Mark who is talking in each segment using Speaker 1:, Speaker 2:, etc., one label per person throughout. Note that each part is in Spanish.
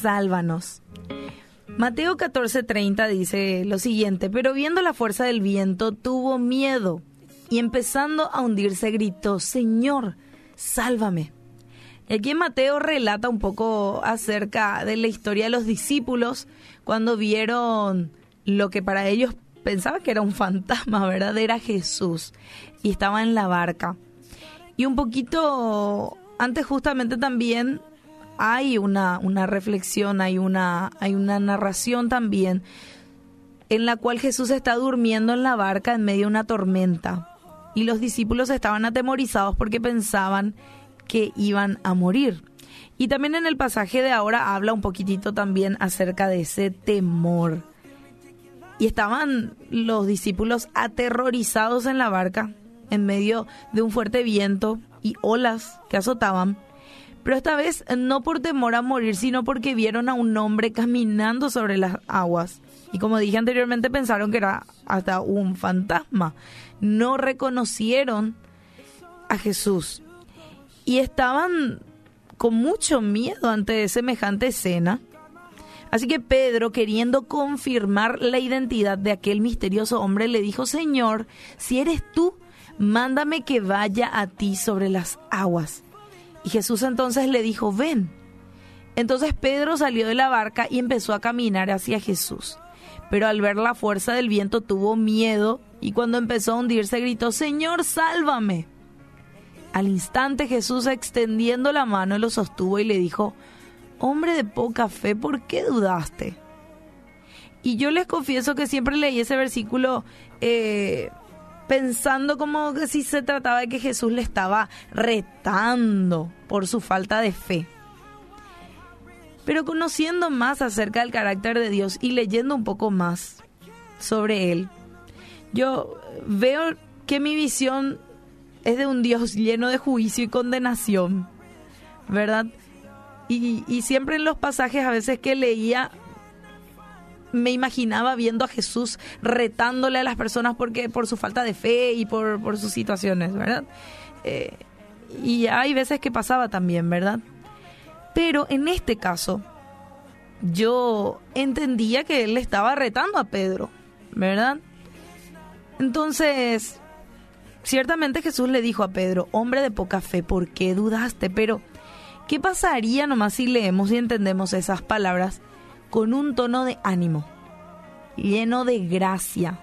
Speaker 1: sálvanos. Mateo 14:30 dice lo siguiente, pero viendo la fuerza del viento tuvo miedo y empezando a hundirse gritó, Señor, sálvame. Y aquí Mateo relata un poco acerca de la historia de los discípulos cuando vieron lo que para ellos pensaba que era un fantasma, ¿verdad? Era Jesús y estaba en la barca. Y un poquito antes justamente también hay una, una reflexión, hay una, hay una narración también en la cual Jesús está durmiendo en la barca en medio de una tormenta y los discípulos estaban atemorizados porque pensaban que iban a morir. Y también en el pasaje de ahora habla un poquitito también acerca de ese temor. Y estaban los discípulos aterrorizados en la barca, en medio de un fuerte viento y olas que azotaban. Pero esta vez no por temor a morir, sino porque vieron a un hombre caminando sobre las aguas. Y como dije anteriormente, pensaron que era hasta un fantasma. No reconocieron a Jesús y estaban con mucho miedo ante semejante escena. Así que Pedro, queriendo confirmar la identidad de aquel misterioso hombre, le dijo, Señor, si eres tú, mándame que vaya a ti sobre las aguas. Y Jesús entonces le dijo, ven. Entonces Pedro salió de la barca y empezó a caminar hacia Jesús. Pero al ver la fuerza del viento tuvo miedo y cuando empezó a hundirse gritó, Señor, sálvame. Al instante Jesús extendiendo la mano lo sostuvo y le dijo, Hombre de poca fe, ¿por qué dudaste? Y yo les confieso que siempre leí ese versículo eh, pensando como que si se trataba de que Jesús le estaba retando por su falta de fe. Pero conociendo más acerca del carácter de Dios y leyendo un poco más sobre Él, yo veo que mi visión es de un Dios lleno de juicio y condenación, ¿verdad? Y, y siempre en los pasajes a veces que leía me imaginaba viendo a Jesús retándole a las personas porque por su falta de fe y por, por sus situaciones, ¿verdad? Eh, y hay veces que pasaba también, ¿verdad? Pero en este caso, yo entendía que él estaba retando a Pedro, ¿verdad? Entonces, Ciertamente Jesús le dijo a Pedro, hombre de poca fe, ¿por qué dudaste? Pero, ¿qué pasaría nomás si leemos y entendemos esas palabras con un tono de ánimo, lleno de gracia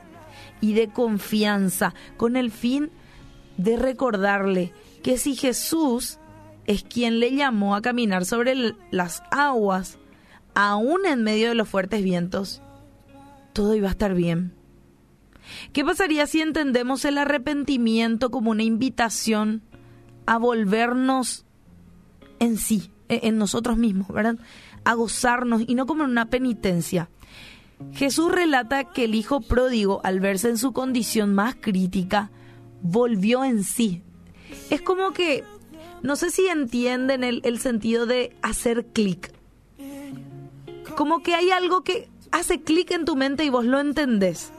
Speaker 1: y de confianza, con el fin de recordarle que si Jesús es quien le llamó a caminar sobre las aguas, aún en medio de los fuertes vientos, todo iba a estar bien. ¿Qué pasaría si entendemos el arrepentimiento como una invitación a volvernos en sí, e-, en nosotros mismos, ¿verdad? A gozarnos y no como una penitencia. Jesús relata que el hijo pródigo, al verse en su condición más crítica, volvió en sí. Es como que, no sé si entienden el, el sentido de hacer clic. Como que hay algo que hace clic en tu mente y vos lo entendés.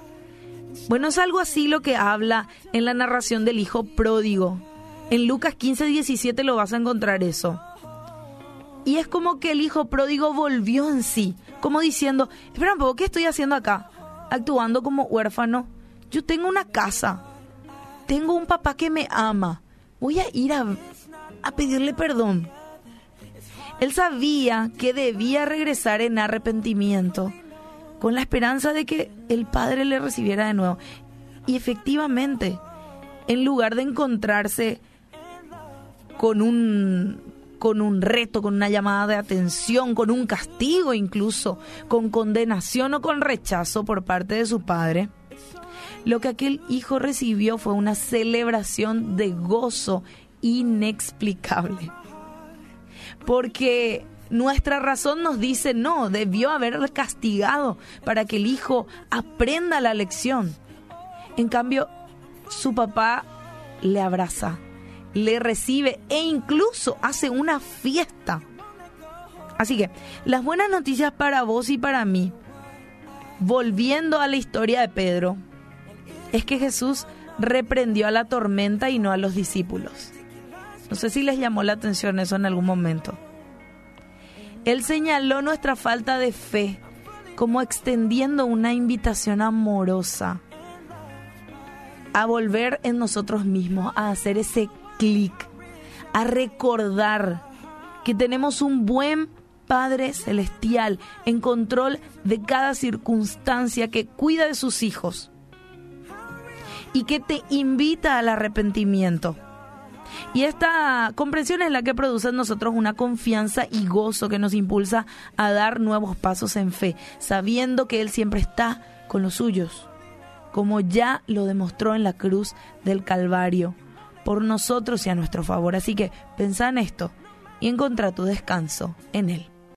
Speaker 1: Bueno, es algo así lo que habla en la narración del hijo pródigo. En Lucas 15, 17 lo vas a encontrar eso. Y es como que el hijo pródigo volvió en sí, como diciendo, espera un poco, ¿qué estoy haciendo acá? Actuando como huérfano. Yo tengo una casa, tengo un papá que me ama, voy a ir a, a pedirle perdón. Él sabía que debía regresar en arrepentimiento con la esperanza de que el Padre le recibiera de nuevo. Y efectivamente, en lugar de encontrarse con un con un reto, con una llamada de atención, con un castigo incluso, con condenación o con rechazo por parte de su padre, lo que aquel hijo recibió fue una celebración de gozo inexplicable. Porque nuestra razón nos dice no, debió haber castigado para que el hijo aprenda la lección. En cambio, su papá le abraza, le recibe e incluso hace una fiesta. Así que las buenas noticias para vos y para mí, volviendo a la historia de Pedro, es que Jesús reprendió a la tormenta y no a los discípulos. No sé si les llamó la atención eso en algún momento. Él señaló nuestra falta de fe como extendiendo una invitación amorosa a volver en nosotros mismos, a hacer ese clic, a recordar que tenemos un buen Padre Celestial en control de cada circunstancia que cuida de sus hijos y que te invita al arrepentimiento. Y esta comprensión es la que produce en nosotros una confianza y gozo que nos impulsa a dar nuevos pasos en fe, sabiendo que Él siempre está con los suyos, como ya lo demostró en la cruz del Calvario, por nosotros y a nuestro favor. Así que pensá en esto y encontrá tu descanso en Él.